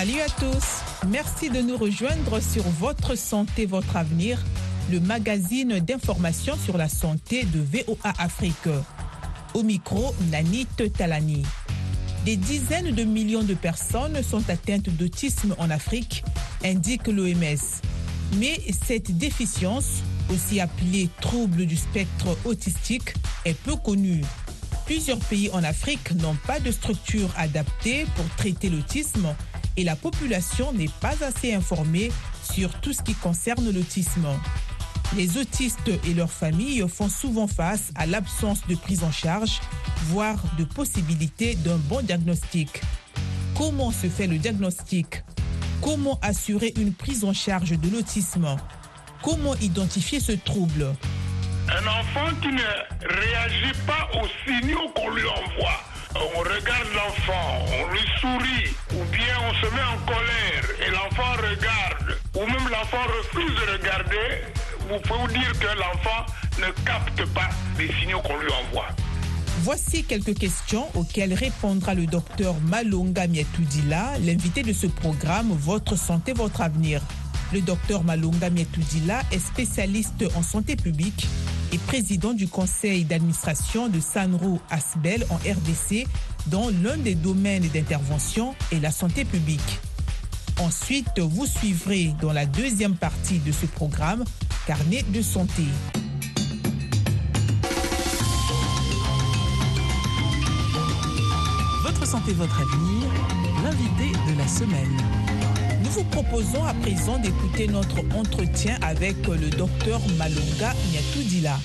Salut à tous. Merci de nous rejoindre sur Votre Santé, Votre Avenir, le magazine d'information sur la santé de VOA Afrique. Au micro, Nanit Talani. Des dizaines de millions de personnes sont atteintes d'autisme en Afrique, indique l'OMS. Mais cette déficience, aussi appelée trouble du spectre autistique, est peu connue. Plusieurs pays en Afrique n'ont pas de structure adaptée pour traiter l'autisme et la population n'est pas assez informée sur tout ce qui concerne l'autisme. Les autistes et leurs familles font souvent face à l'absence de prise en charge, voire de possibilité d'un bon diagnostic. Comment se fait le diagnostic? Comment assurer une prise en charge de l'autisme? Comment identifier ce trouble? Un enfant qui ne réagit pas aux signaux qu'on lui envoie. On regarde l'enfant, on lui sourit, ou bien on se met en colère et l'enfant regarde, ou même l'enfant refuse de regarder, vous pouvez vous dire que l'enfant ne capte pas les signaux qu'on lui envoie. Voici quelques questions auxquelles répondra le docteur Malonga Mietoudila, l'invité de ce programme Votre santé, votre avenir. Le docteur Malonga Mietoudila est spécialiste en santé publique et président du conseil d'administration de Sanro Asbel en RDC, dont l'un des domaines d'intervention est la santé publique. Ensuite, vous suivrez dans la deuxième partie de ce programme Carnet de santé. Votre santé, votre avenir, l'invité de la semaine. Nous vous proposons à présent d'écouter notre entretien avec le docteur Malonga Nyatoudila.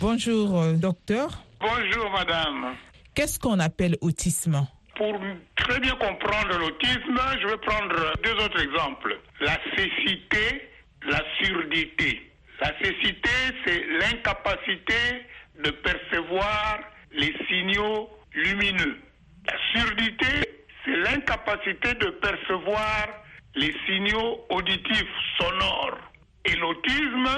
Bonjour, euh, docteur. Bonjour, madame. Qu'est-ce qu'on appelle autisme? Pour très bien comprendre l'autisme, je vais prendre deux autres exemples. La cécité, la surdité. La cécité, c'est l'incapacité de percevoir les signaux lumineux. La surdité, c'est l'incapacité de percevoir les signaux auditifs sonores. Et l'autisme,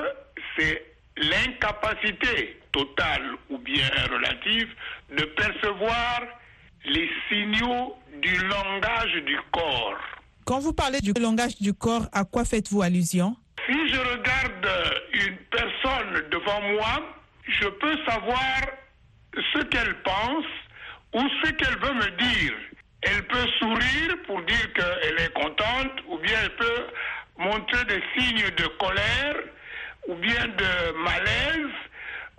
c'est l'incapacité totale ou bien relative de percevoir les signaux du langage du corps. Quand vous parlez du langage du corps, à quoi faites-vous allusion? Si je regarde une personne devant moi, je peux savoir ce qu'elle pense ou ce qu'elle veut me dire. Elle peut sourire pour dire qu'elle est contente ou bien elle peut montrer des signes de colère ou bien de malaise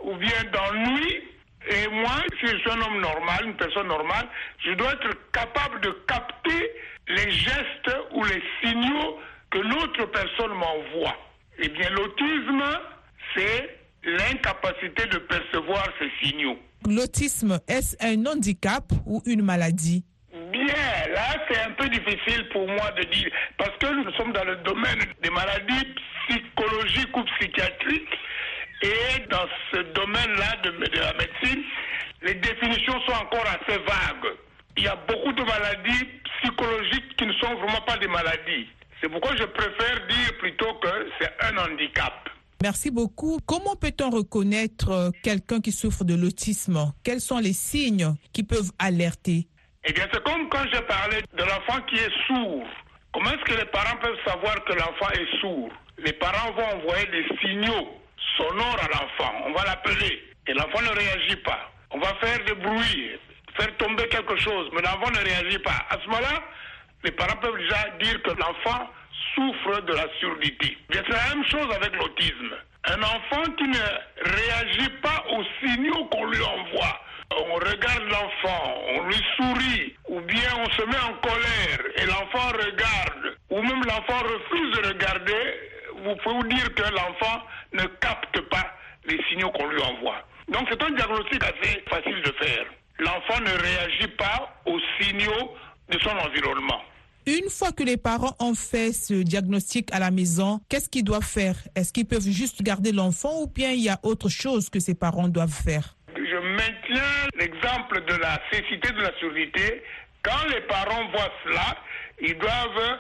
ou bien d'ennui. Et moi, si je suis un homme normal, une personne normale, je dois être capable de capter les gestes ou les signaux que l'autre personne m'envoie. Eh bien, l'autisme, c'est l'incapacité de percevoir ces signaux. L'autisme, est-ce un handicap ou une maladie? Bien, là, c'est un peu difficile pour moi de dire, parce que nous sommes dans le domaine des maladies psychologiques ou psychiatriques, et dans ce domaine-là de, la médecine, les définitions sont encore assez vagues. Il y a beaucoup de maladies psychologiques qui ne sont vraiment pas des maladies. C'est pourquoi je préfère dire plutôt que c'est un handicap. Merci beaucoup. Comment peut-on reconnaître euh, quelqu'un qui souffre de l'autisme? Quels sont les signes qui peuvent alerter? Eh bien, c'est comme quand je parlais de l'enfant qui est sourd. Comment est-ce que les parents peuvent savoir que l'enfant est sourd? Les parents vont envoyer des signaux sonores à l'enfant. On va l'appeler et l'enfant ne réagit pas. On va faire des bruits, faire tomber quelque chose, mais l'enfant ne réagit pas. À ce moment-là, les parents peuvent déjà dire que l'enfant souffre de la surdité. C'est la même chose avec l'autisme. Un enfant qui ne réagit pas aux signaux qu'on lui envoie. On regarde l'enfant, on lui sourit, ou bien on se met en colère et l'enfant regarde, ou même l'enfant refuse de regarder, vous pouvez vous dire que l'enfant ne capte pas les signaux qu'on lui envoie. Donc c'est un diagnostic assez facile de faire. L'enfant ne réagit pas aux signaux de son environnement. Une fois que les parents ont fait ce diagnostic à la maison, qu'est-ce qu'ils doivent faire? Est-ce qu'ils peuvent juste garder l'enfant ou bien il y a autre chose que ces parents doivent faire? Je maintiens l'exemple de la cécité de la surdité. Quand les parents voient cela, ils doivent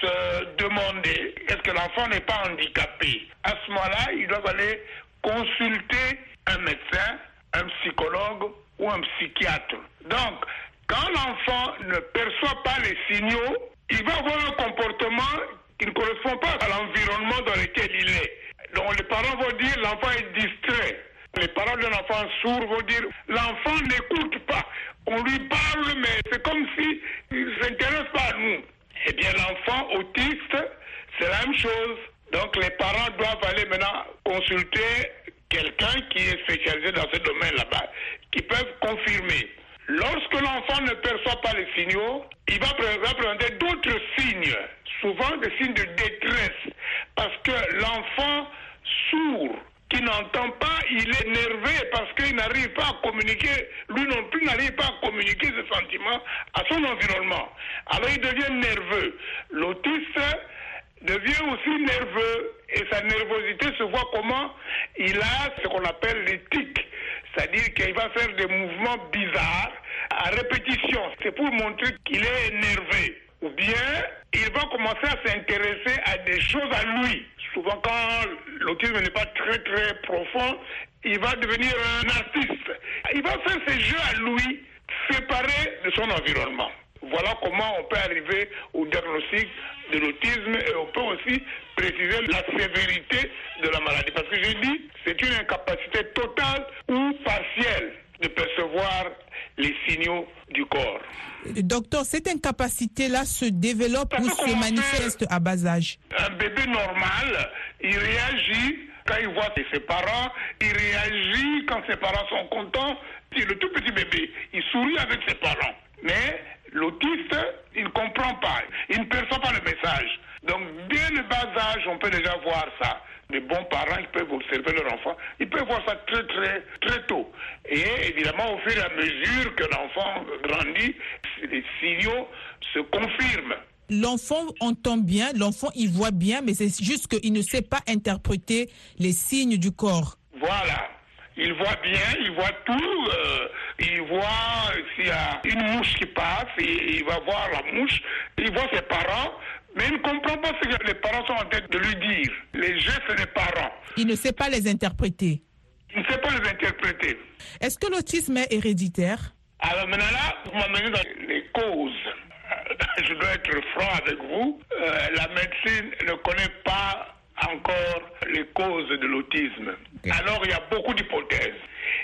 se demander est-ce que l'enfant n'est pas handicapé? À ce moment-là, ils doivent aller consulter un médecin, un psychologue ou un psychiatre. Donc, quand l'enfant ne perçoit pas les signaux, il va avoir un comportement qui ne correspond pas à l'environnement dans lequel il est. Donc les parents vont dire l'enfant est distrait. Les parents d'un enfant sourd vont dire l'enfant n'écoute pas. On lui parle, mais c'est comme si il ne s'intéresse pas à nous. Eh bien, l'enfant autiste, c'est la même chose. Donc les parents doivent aller maintenant consulter quelqu'un qui est spécialisé dans ce domaine là-bas, qui peuvent confirmer. Lorsque l'enfant ne perçoit pas les signaux, il va présenter d'autres signes, souvent des signes de détresse, parce que l'enfant sourd qui n'entend pas, il est nervé parce qu'il n'arrive pas à communiquer, lui non plus n'arrive pas à communiquer ses sentiments à son environnement. Alors il devient nerveux. L'autiste devient aussi nerveux et sa nervosité se voit comment il a ce qu'on appelle l'éthique, c'est-à-dire qu'il va faire des mouvements bizarres à répétition. C'est pour montrer qu'il est énervé. Ou bien il va commencer à s'intéresser à des choses à lui. Souvent quand l'autisme n'est pas très très profond, il va devenir un artiste. Il va faire ses jeux à lui, séparés de son environnement. Voilà comment on peut arriver au diagnostic de l'autisme et on peut aussi préciser la sévérité de la maladie. Parce que j'ai dit, c'est une incapacité totale ou partielle de percevoir les signaux du corps. Docteur, cette incapacité-là se développe ou se manifeste à bas âge? Un bébé normal, il réagit quand il voit ses parents, il réagit quand ses parents sont contents. Le tout petit bébé, il sourit avec ses parents. Mais l'autiste, il ne comprend pas, il ne perçoit pas le message. Donc, dès le bas âge, on peut déjà voir ça. Les bons parents, ils peuvent observer leur enfant. Ils peuvent voir ça très, très, très tôt. Et évidemment, au fur et à mesure que l'enfant grandit, les signaux se confirment. L'enfant entend bien, l'enfant il voit bien, mais c'est juste qu'il ne sait pas interpréter les signes du corps. Voilà. Il voit bien, il voit tout. Euh, il voit s'il y a une mouche qui passe, il, il va voir la mouche. Il voit ses parents, mais il ne comprend pas ce que les parents sont en train de lui dire. Les gestes des parents. Il ne sait pas les interpréter. Il ne sait pas les interpréter. Est-ce que l'autisme est héréditaire? Alors maintenant là, vous m'amenez dans les causes. Je dois être franc avec vous. Euh, la médecine ne connaît pas encore les causes de l'autisme. Alors il y a beaucoup d'hypothèses.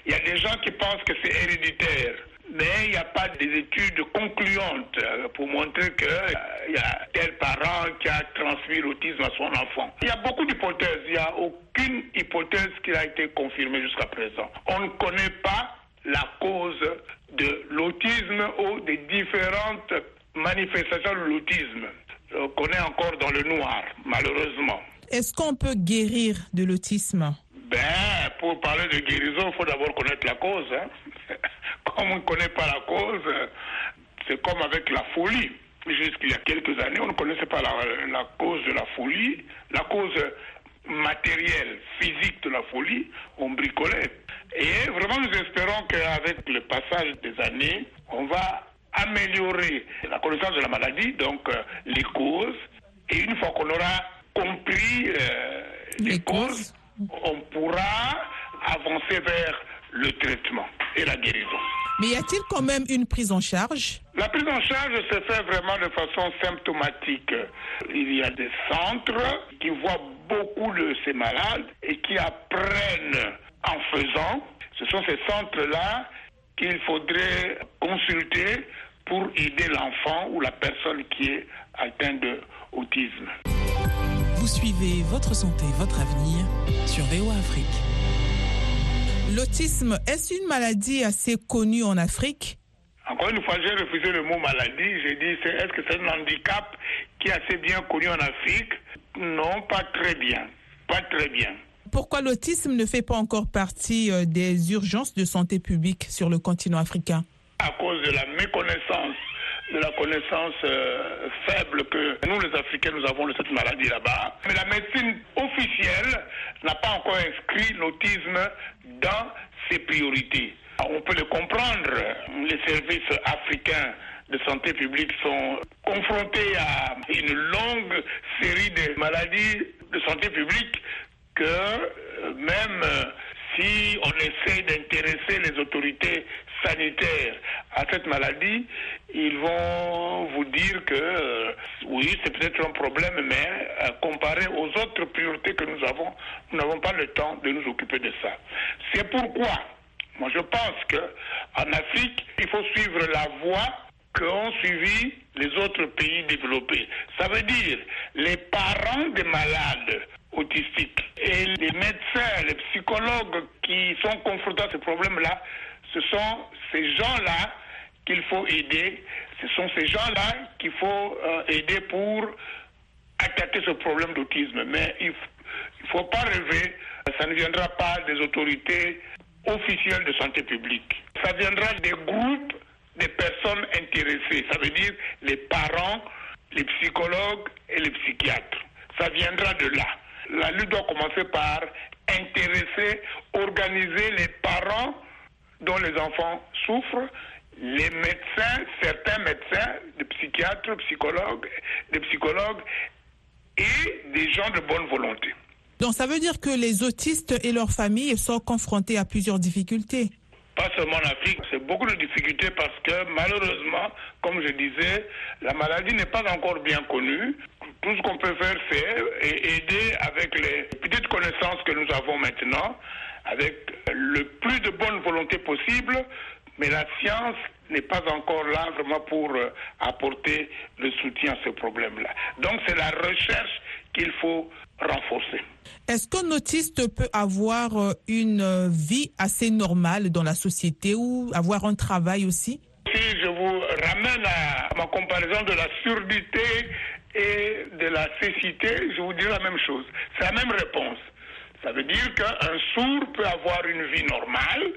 Il y a des gens qui pensent que c'est héréditaire. Mais il n'y a pas des études concluantes euh, pour montrer qu'il euh, y a tel parent qui a transmis l'autisme à son enfant. Il y a beaucoup d'hypothèses. Il n'y a aucune hypothèse qui a été confirmée jusqu'à présent. On ne connaît pas la cause de l'autisme ou des différentes manifestations de l'autisme. On connaît encore dans le noir, malheureusement. Est-ce qu'on peut guérir de l'autisme? Ben, pour parler de guérison, il faut d'abord connaître la cause. Hein. Comme on ne connaît pas la cause, c'est comme avec la folie. Jusqu'il y a quelques années, on ne connaissait pas la, la, cause de la folie, la cause matérielle, physique de la folie, on bricolait. Et vraiment, nous espérons qu'avec le passage des années, on va améliorer la connaissance de la maladie, donc euh, les causes, et une fois qu'on aura compris euh, les, Les causes, causes. on pourra avancer vers le traitement et la guérison. Mais y a-t-il quand même une prise en charge? La prise en charge se fait vraiment de façon symptomatique. Il y a des centres qui voient beaucoup de ces malades et qui apprennent en faisant. Ce sont ces centres-là qu'il faudrait consulter pour aider l'enfant ou la personne qui est atteinte d'autisme. Vous suivez votre santé, votre avenir sur VOA Afrique. L'autisme, est-ce une maladie assez connue en Afrique? Encore une fois, j'ai refusé le mot maladie. J'ai dit, est-ce que c'est un handicap qui est assez bien connu en Afrique? Non, pas très bien. Pas très bien. Pourquoi l'autisme ne fait pas encore partie euh, des urgences de santé publique sur le continent africain? À cause de la méconnaissance, de la connaissance euh, faible que nous, les Africains, nous avons de cette maladie là-bas. Mais la médecine officielle n'a pas encore inscrit l'autisme dans ses priorités. On peut le comprendre. Les services africains de santé publique sont confrontés à une longue série de maladies de santé publique que euh, même euh, si on essaie d'intéresser les autorités sanitaires à cette maladie, ils vont vous dire que euh, oui, c'est peut-être un problème, mais euh, comparé aux autres priorités que nous avons, nous n'avons pas le temps de nous occuper de ça. C'est pourquoi, moi je pense que en Afrique, il faut suivre la voie qu'ont suivi les autres pays développés. Ça veut dire les parents des malades autistiques et les médecins, les psychologues qui sont confrontés à ce problème-là, ce sont ces gens-là qu'il faut aider. Ce sont ces gens-là qu'il faut euh, aider pour attaquer ce problème d'autisme. Mais il ne faut pas rêver, ça ne viendra pas des autorités officielles de santé publique. Ça viendra des groupes des personnes intéressées, ça veut dire les parents, les psychologues et les psychiatres. Ça viendra de là. La lutte doit commencer par intéresser, organiser les parents dont les enfants souffrent, les médecins, certains médecins, des psychiatres, psychologues, des psychologues et des gens de bonne volonté. Donc ça veut dire que les autistes et leurs familles sont confrontés à plusieurs difficultés pas seulement en Afrique, c'est beaucoup de difficultés parce que malheureusement, comme je disais, la maladie n'est pas encore bien connue. Tout ce qu'on peut faire, c'est aider avec les petites connaissances que nous avons maintenant, avec le plus de bonne volonté possible, mais la science n'est pas encore là vraiment pour euh, apporter le soutien à ce problème-là. Donc c'est la recherche qu'il faut renforcer. Est-ce qu'un autiste peut avoir euh, une euh, vie assez normale dans la société ou avoir un travail aussi? Si je vous ramène à ma comparaison de la surdité et de la cécité, je vous dis la même chose. C'est la même réponse. Ça veut dire qu'un sourd peut avoir une vie normale,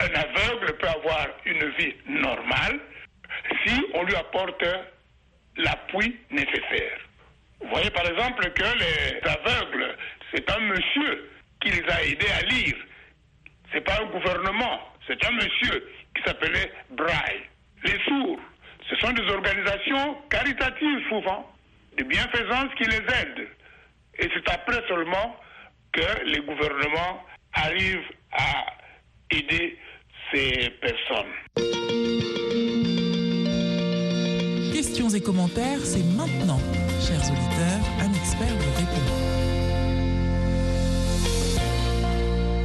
un aveugle peut avoir une vie normale si on lui apporte l'appui nécessaire. Vous voyez par exemple que les aveugles, c'est un monsieur qui les a aidés à lire. C'est pas un gouvernement, c'est un monsieur qui s'appelait Braille. Les sourds, ce sont des organisations caritatives souvent, de bienfaisance qui les aident. Et c'est après seulement que les gouvernements arrivent à aider ces personnes. Questions et commentaires, c'est maintenant. Chers auditeurs, un expert vous répond.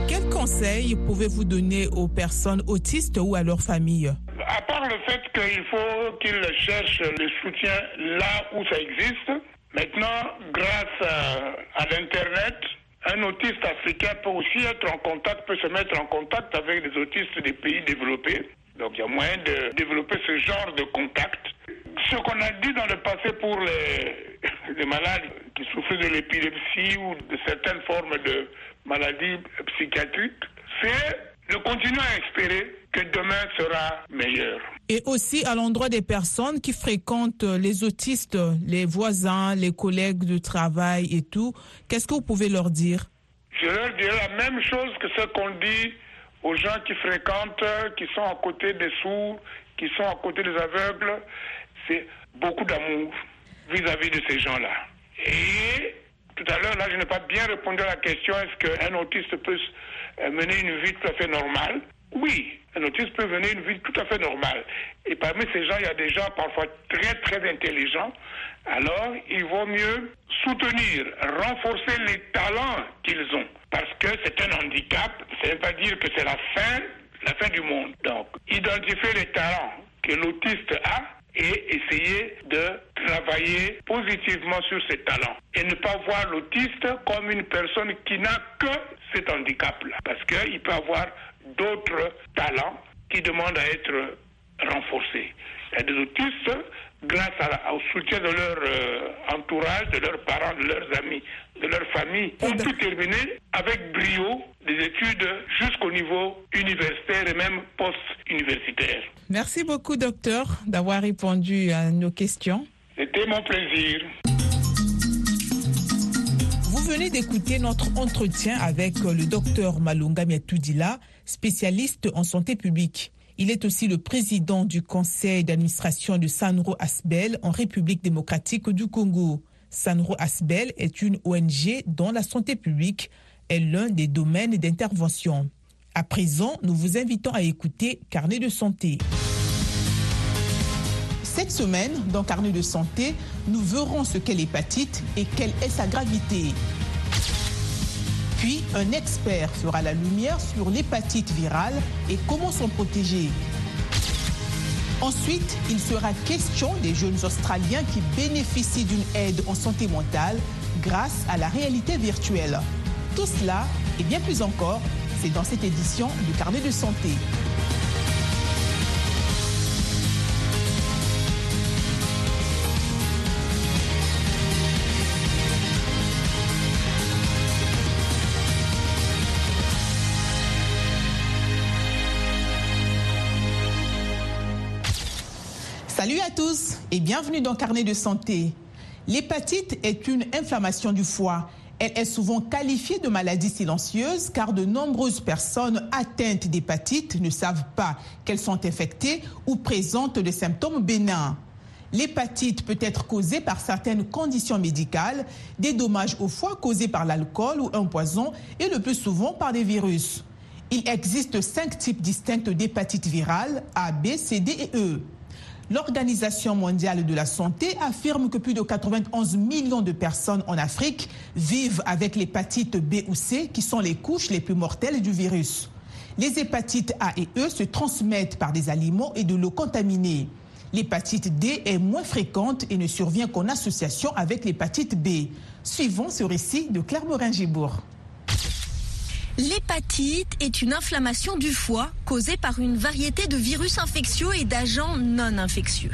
Quels conseils pouvez-vous donner aux personnes autistes ou à leurs familles? À part le fait qu'il faut qu'ils cherchent le soutien là où ça existe, maintenant, grâce à, à l'Internet, un autiste africain peut aussi être en contact, peut se mettre en contact avec des autistes des pays développés. Donc il y a moyen de développer ce genre de contact. Ce qu'on a dit dans le passé pour les, les malades qui souffrent de l'épilepsie ou de certaines formes de maladies psychiatriques, c'est de continuer à espérer que demain sera meilleur. Et aussi à l'endroit des personnes qui fréquentent les autistes, les voisins, les collègues de travail et tout, qu'est-ce que vous pouvez leur dire? Je leur dirais la même chose que ce qu'on dit aux gens qui fréquentent, qui sont à côté des sourds, qui sont à côté des aveugles. C'est beaucoup d'amour vis-à-vis de ces gens-là. Et tout à l'heure, là, je n'ai pas bien répondu à la question est-ce qu'un autiste peut mener une vie tout à fait normale? Oui, un autiste peut mener une vie tout à fait normale. Et parmi ces gens, il y a des gens parfois très, très intelligents. Alors, il vaut mieux soutenir, renforcer les talents qu'ils ont. Parce que c'est un handicap, ça ne veut pas dire que c'est la fin, la fin du monde. Donc, identifier les talents que l'autiste a et essayer de travailler positivement sur ses talents. Et ne pas voir l'autiste comme une personne qui n'a que cet handicap-là. Parce qu'il peut avoir d'autres talents qui demandent à être renforcés. Il y a des autistes, grâce à, au soutien de leur euh, entourage, de leurs parents, de leurs amis, de leur famille, ont pu terminer avec brio des études jusqu'au niveau universitaire et même post-universitaire. Merci beaucoup, docteur, d'avoir répondu à nos questions. C'était mon plaisir. Vous venez d'écouter notre entretien avec le docteur Malunga Miatoudila, spécialiste en santé publique. Il est aussi le président du conseil d'administration de Sanro Asbel en République démocratique du Congo. Sanro Asbel est une ONG dont la santé publique est l'un des domaines d'intervention. À présent, nous vous invitons à écouter Carnet de santé. Cette semaine, dans Carnet de santé, nous verrons ce qu'est l'hépatite et quelle est sa gravité. Puis, un expert fera la lumière sur l'hépatite virale et comment s'en protéger. Ensuite, il sera question des jeunes Australiens qui bénéficient d'une aide en santé mentale grâce à la réalité virtuelle. Tout cela et bien plus encore, c'est dans cette édition du Carnet de santé. Salut à tous et bienvenue dans Carnet de santé. L'hépatite est une inflammation du foie. Elle est souvent qualifiée de maladie silencieuse car de nombreuses personnes atteintes d'hépatite ne savent pas qu'elles sont infectées ou présentent des symptômes bénins. L'hépatite peut être causée par certaines conditions médicales, des dommages au foie causés par l'alcool ou un poison et le plus souvent par des virus. Il existe cinq types distincts d'hépatite virale A, B, C, D et E. L'Organisation mondiale de la santé affirme que plus de 91 millions de personnes en Afrique vivent avec l'hépatite B ou C, qui sont les couches les plus mortelles du virus. Les hépatites A et E se transmettent par des aliments et de l'eau contaminée. L'hépatite D est moins fréquente et ne survient qu'en association avec l'hépatite B. Suivons ce récit de Claire Morin-Gibourg. L'hépatite est une inflammation du foie causée par une variété de virus infectieux et d'agents non infectieux.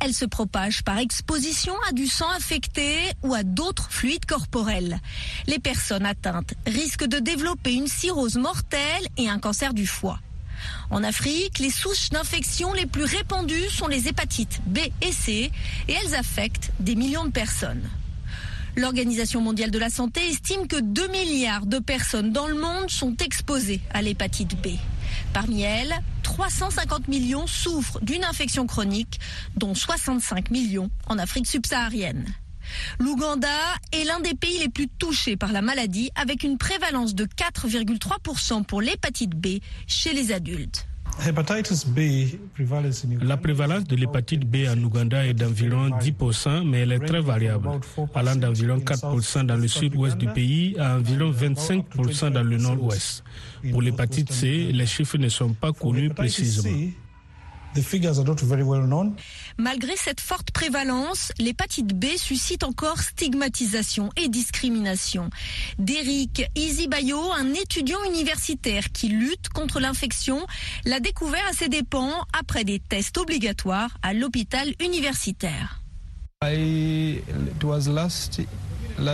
Elle se propage par exposition à du sang affecté ou à d'autres fluides corporels. Les personnes atteintes risquent de développer une cirrhose mortelle et un cancer du foie. En Afrique, les souches d'infection les plus répandues sont les hépatites B et C et elles affectent des millions de personnes. L'Organisation mondiale de la santé estime que 2 milliards de personnes dans le monde sont exposées à l'hépatite B. Parmi elles, 350 millions souffrent d'une infection chronique, dont 65 millions en Afrique subsaharienne. L'Ouganda est l'un des pays les plus touchés par la maladie avec une prévalence de 4,3% pour l'hépatite B chez les adultes. La prévalence de l'hépatite B en Ouganda est d'environ 10%, mais elle est très variable, allant d'environ 4% dans le sud-ouest du pays à environ 25% dans le nord-ouest. Pour l'hépatite C, les chiffres ne sont pas connus précisément. Malgré cette forte prévalence, l'hépatite B suscite encore stigmatisation et discrimination. Derrick Isibayo, un étudiant universitaire qui lutte contre l'infection, l'a découvert à ses dépens après des tests obligatoires à l'hôpital universitaire.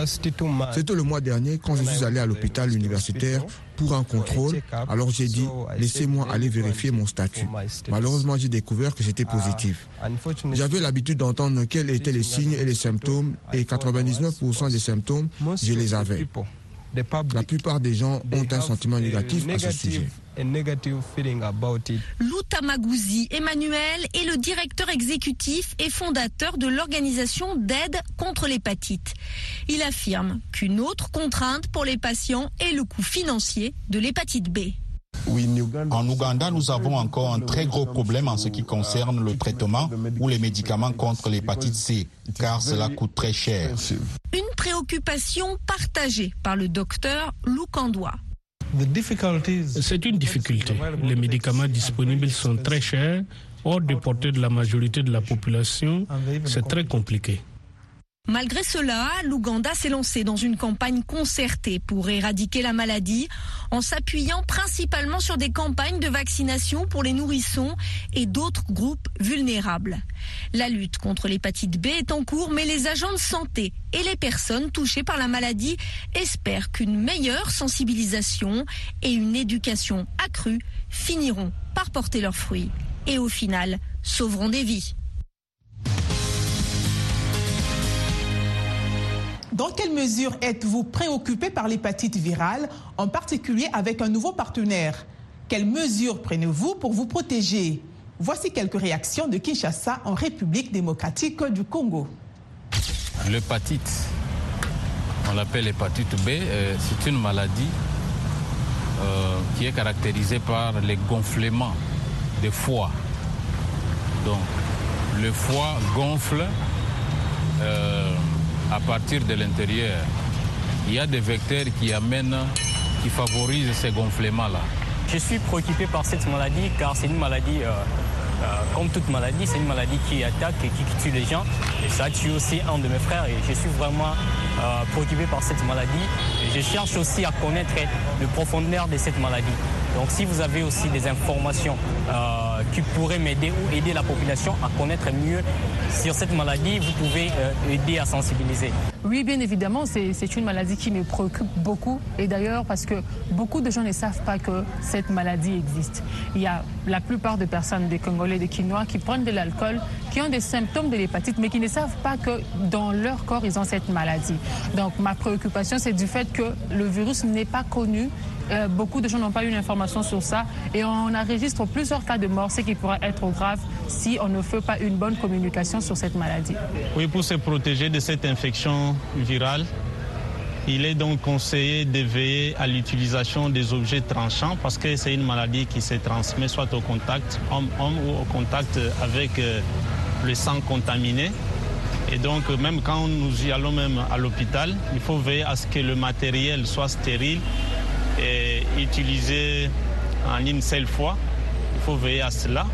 C'était le mois dernier quand je suis allé à l'hôpital universitaire pour un contrôle. Alors j'ai dit, laissez-moi aller vérifier mon statut. Malheureusement, j'ai découvert que j'étais positif. J'avais l'habitude d'entendre quels étaient les signes et les symptômes et 99% des symptômes, je les avais. La plupart des gens ont un sentiment négatif à ce sujet. Lou Tamagouzi Emmanuel est le directeur exécutif et fondateur de l'organisation d'aide contre l'hépatite. Il affirme qu'une autre contrainte pour les patients est le coût financier de l'hépatite B. En Ouganda, nous avons encore un très gros problème en ce qui concerne le traitement ou les médicaments contre l'hépatite C, car cela coûte très cher. Une préoccupation partagée par le docteur Lukandwa. C'est une difficulté. Les médicaments disponibles sont très chers, hors de portée de la majorité de la population. C'est très compliqué. Malgré cela, l'Ouganda s'est lancé dans une campagne concertée pour éradiquer la maladie en s'appuyant principalement sur des campagnes de vaccination pour les nourrissons et d'autres groupes vulnérables. La lutte contre l'hépatite B est en cours, mais les agents de santé et les personnes touchées par la maladie espèrent qu'une meilleure sensibilisation et une éducation accrue finiront par porter leurs fruits et au final sauveront des vies. Dans quelle mesure êtes-vous préoccupé par l'hépatite virale, en particulier avec un nouveau partenaire? Quelles mesures prenez-vous pour vous protéger? Voici quelques réactions de Kinshasa en République démocratique du Congo. L'hépatite, on l'appelle hépatite B, euh, c'est une maladie euh, qui est caractérisée par les gonflements des foie. Donc, le foie gonfle euh, à partir de l'intérieur. Il y a des vecteurs qui amènent, qui favorisent ces gonflements-là. Je suis préoccupé par cette maladie car c'est une maladie, euh, euh, comme toute maladie, c'est une maladie qui attaque et qui tue les gens. Et ça a tué aussi un de mes frères et je suis vraiment préoccupé par cette maladie. Et je cherche aussi à connaître le profondeur de cette maladie. Donc si vous avez aussi des informations euh, qui pourraient m'aider ou aider la population à connaître mieux sur cette maladie, vous pouvez euh, aider à sensibiliser. Oui, bien évidemment, c'est une maladie qui me préoccupe beaucoup. Et d'ailleurs, parce que beaucoup de gens ne savent pas que cette maladie existe. Il y a la plupart des personnes, des Congolais, des Quinois, qui prennent de l'alcool, qui ont des symptômes de l'hépatite, mais qui ne savent pas que dans leur corps, ils ont cette maladie. Donc ma préoccupation, c'est du fait que le virus n'est pas connu euh, beaucoup de gens n'ont pas eu l'information sur ça et on enregistre plusieurs cas de mort, ce qui pourrait être grave si on ne fait pas une bonne communication sur cette maladie. Oui, pour se protéger de cette infection virale, il est donc conseillé de veiller à l'utilisation des objets tranchants parce que c'est une maladie qui se transmet soit au contact homme-homme ou au contact avec euh, le sang contaminé. Et donc, même quand nous y allons même à l'hôpital, il faut veiller à ce que le matériel soit stérile et utilisé en une seule fois. Il faut veiller à cela.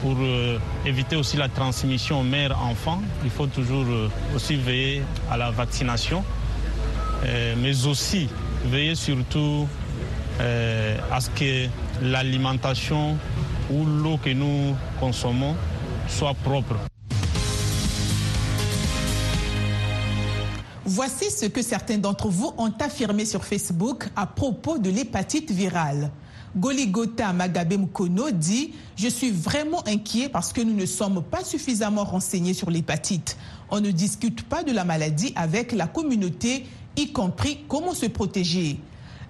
Pour euh, éviter aussi la transmission mère-enfant, il faut toujours euh, aussi veiller à la vaccination, mais aussi veiller surtout à ce que l'alimentation ou l'eau que nous consommons soit propre. Voici ce que certains d'entre vous ont affirmé sur Facebook à propos de l'hépatite virale. Goligota Magabe Mukono dit Je suis vraiment inquiet parce que nous ne sommes pas suffisamment renseignés sur l'hépatite. On ne discute pas de la maladie avec la communauté, y compris comment se protéger.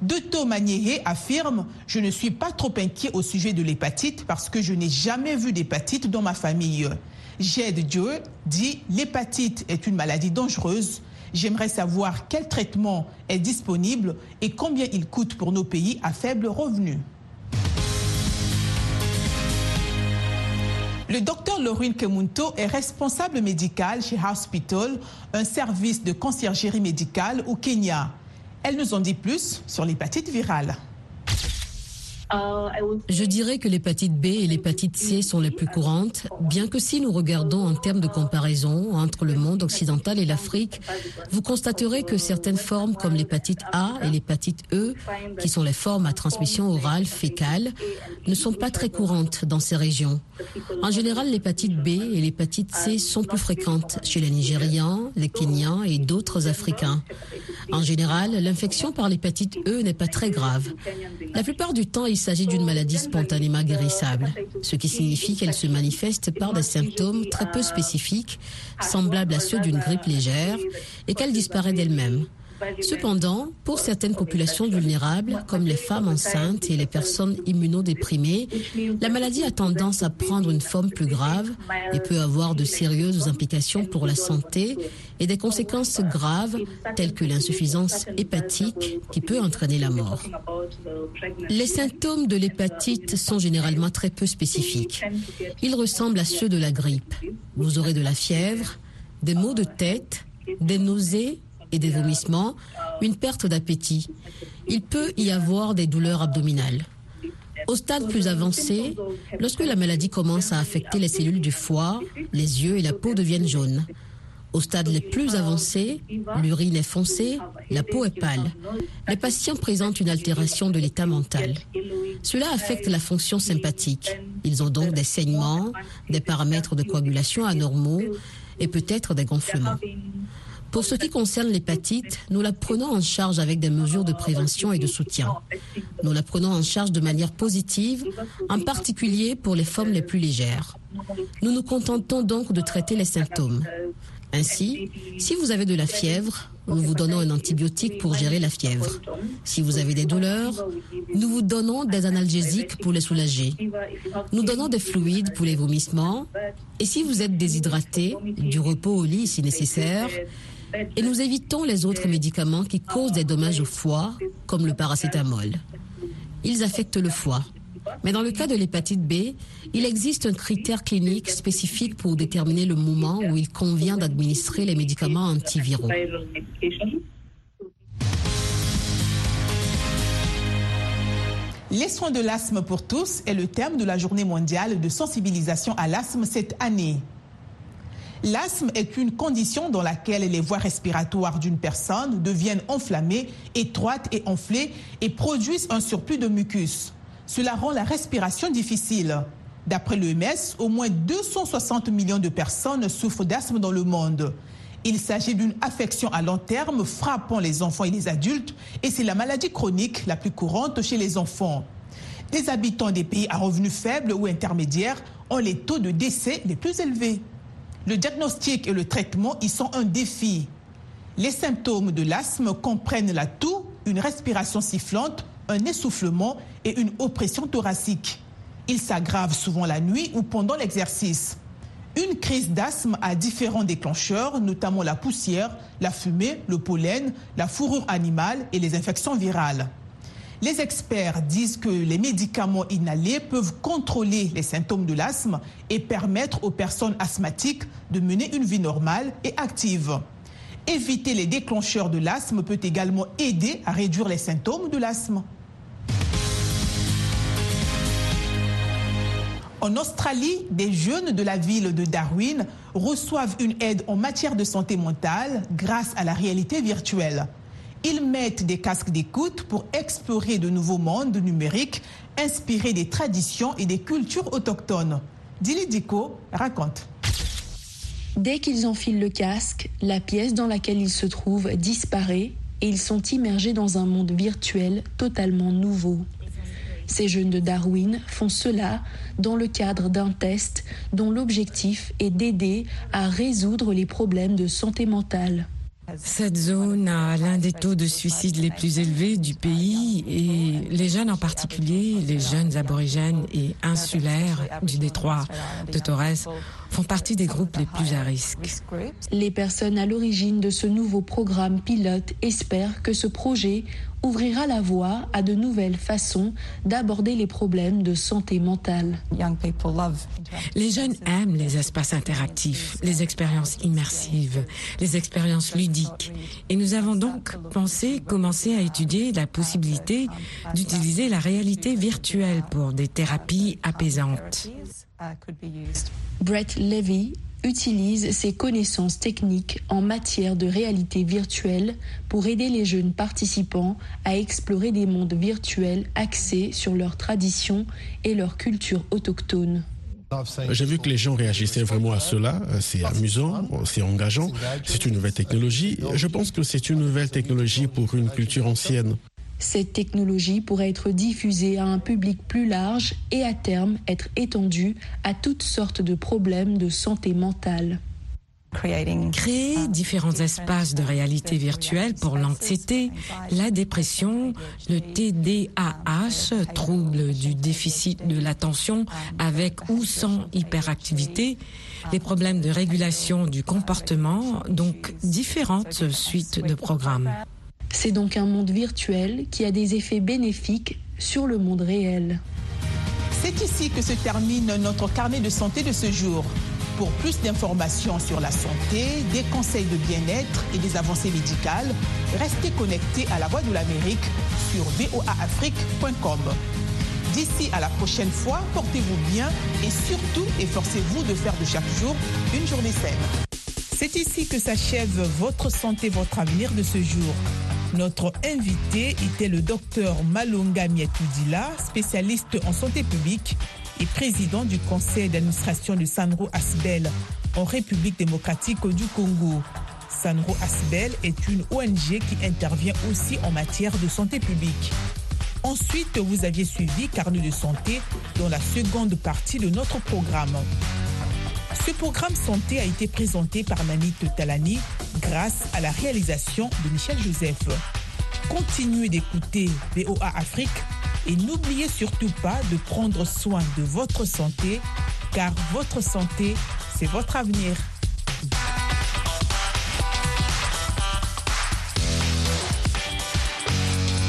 Doto Magnéhé affirme Je ne suis pas trop inquiet au sujet de l'hépatite parce que je n'ai jamais vu d'hépatite dans ma famille. Jed Dieu dit L'hépatite est une maladie dangereuse. J'aimerais savoir quel traitement est disponible et combien il coûte pour nos pays à faible revenu. Le docteur Laurine Kemunto est responsable médical chez Hospital, un service de conciergerie médicale au Kenya. Elle nous en dit plus sur l'hépatite virale. Je dirais que l'hépatite B et l'hépatite C sont les plus courantes, bien que si nous regardons en termes de comparaison entre le monde occidental et l'Afrique, vous constaterez que certaines formes comme l'hépatite A et l'hépatite E, qui sont les formes à transmission orale fécale, ne sont pas très courantes dans ces régions. En général, l'hépatite B et l'hépatite C sont plus fréquentes chez les Nigérians, les Kenyans et d'autres Africains. En général, l'infection par l'hépatite E n'est pas très grave. La plupart du temps, il s'agit d'une maladie spontanément guérissable, ce qui signifie qu'elle se manifeste par des symptômes très peu spécifiques, semblables à ceux d'une grippe légère, et qu'elle disparaît d'elle-même. Cependant, pour certaines populations vulnérables, comme les femmes enceintes et les personnes immunodéprimées, la maladie a tendance à prendre une forme plus grave et peut avoir de sérieuses implications pour la santé et des conséquences graves telles que l'insuffisance hépatique qui peut entraîner la mort. Les symptômes de l'hépatite sont généralement très peu spécifiques. Ils ressemblent à ceux de la grippe. Vous aurez de la fièvre, des maux de tête, des nausées et des vomissements, une perte d'appétit. Il peut y avoir des douleurs abdominales. Au stade plus avancé, lorsque la maladie commence à affecter les cellules du foie, les yeux et la peau deviennent jaunes. Au stade les plus avancés, l'urine est foncée, la peau est pâle. Les patients présentent une altération de l'état mental. Cela affecte la fonction sympathique. Ils ont donc des saignements, des paramètres de coagulation anormaux et peut-être des gonflements. Pour ce qui concerne l'hépatite, nous la prenons en charge avec des mesures de prévention et de soutien. Nous la prenons en charge de manière positive, en particulier pour les formes les plus légères. Nous nous contentons donc de traiter les symptômes. Ainsi, si vous avez de la fièvre, nous vous donnons un antibiotique pour gérer la fièvre. Si vous avez des douleurs, nous vous donnons des analgésiques pour les soulager. Nous donnons des fluides pour les vomissements. Et si vous êtes déshydraté, du repos au lit si nécessaire, et nous évitons les autres médicaments qui causent des dommages au foie, comme le paracétamol. Ils affectent le foie. Mais dans le cas de l'hépatite B, il existe un critère clinique spécifique pour déterminer le moment où il convient d'administrer les médicaments antiviraux. Les soins de l'asthme pour tous est le thème de la journée mondiale de sensibilisation à l'asthme cette année. L'asthme est une condition dans laquelle les voies respiratoires d'une personne deviennent enflammées, étroites et enflées et produisent un surplus de mucus. Cela rend la respiration difficile. D'après l'OMS, au moins 260 millions de personnes souffrent d'asthme dans le monde. Il s'agit d'une affection à long terme frappant les enfants et les adultes et c'est la maladie chronique la plus courante chez les enfants. Les habitants des pays à revenus faibles ou intermédiaires ont les taux de décès les plus élevés. Le diagnostic et le traitement y sont un défi. Les symptômes de l'asthme comprennent la toux, une respiration sifflante, un essoufflement et une oppression thoracique. Ils s'aggravent souvent la nuit ou pendant l'exercice. Une crise d'asthme a différents déclencheurs, notamment la poussière, la fumée, le pollen, la fourrure animale et les infections virales. Les experts disent que les médicaments inhalés peuvent contrôler les symptômes de l'asthme et permettre aux personnes asthmatiques de mener une vie normale et active. Éviter les déclencheurs de l'asthme peut également aider à réduire les symptômes de l'asthme. En Australie, des jeunes de la ville de Darwin reçoivent une aide en matière de santé mentale grâce à la réalité virtuelle. Ils mettent des casques d'écoute pour explorer de nouveaux mondes numériques inspirés des traditions et des cultures autochtones. Dili Diko raconte. Dès qu'ils enfilent le casque, la pièce dans laquelle ils se trouvent disparaît et ils sont immergés dans un monde virtuel totalement nouveau. Ces jeunes de Darwin font cela dans le cadre d'un test dont l'objectif est d'aider à résoudre les problèmes de santé mentale. Cette zone a l'un des taux de suicide les plus élevés du pays et les jeunes en particulier, les jeunes aborigènes et insulaires du détroit de Torres font partie des groupes les plus à risque. Les personnes à l'origine de ce nouveau programme pilote espèrent que ce projet ouvrira la voie à de nouvelles façons d'aborder les problèmes de santé mentale. Les jeunes aiment les espaces interactifs, les expériences immersives, les expériences ludiques. Et nous avons donc pensé commencer à étudier la possibilité d'utiliser la réalité virtuelle pour des thérapies apaisantes. Brett Levy utilise ses connaissances techniques en matière de réalité virtuelle pour aider les jeunes participants à explorer des mondes virtuels axés sur leurs traditions et leur culture autochtone. J'ai vu que les gens réagissaient vraiment à cela. C'est amusant, c'est engageant, c'est une nouvelle technologie. Je pense que c'est une nouvelle technologie pour une culture ancienne. Cette technologie pourrait être diffusée à un public plus large et à terme être étendue à toutes sortes de problèmes de santé mentale. Créer différents espaces de réalité virtuelle pour l'anxiété, la dépression, le TDAH, trouble du déficit de l'attention avec ou sans hyperactivité, les problèmes de régulation du comportement, donc différentes suites de programmes. C'est donc un monde virtuel qui a des effets bénéfiques sur le monde réel. C'est ici que se termine notre carnet de santé de ce jour. Pour plus d'informations sur la santé, des conseils de bien-être et des avancées médicales, restez connectés à la Voix de l'Amérique sur voaafrique.com. D'ici à la prochaine fois, portez-vous bien et surtout efforcez-vous de faire de chaque jour une journée saine. C'est ici que s'achève votre santé, votre avenir de ce jour. Notre invité était le docteur Malonga Mietoudila, spécialiste en santé publique et président du conseil d'administration du Sanro Asbel en République démocratique du Congo. Sanro Asbel est une ONG qui intervient aussi en matière de santé publique. Ensuite, vous aviez suivi Carnet de santé dans la seconde partie de notre programme. Ce programme santé a été présenté par Nanit Talani grâce à la réalisation de Michel Joseph. Continuez d'écouter VOA Afrique et n'oubliez surtout pas de prendre soin de votre santé car votre santé, c'est votre avenir.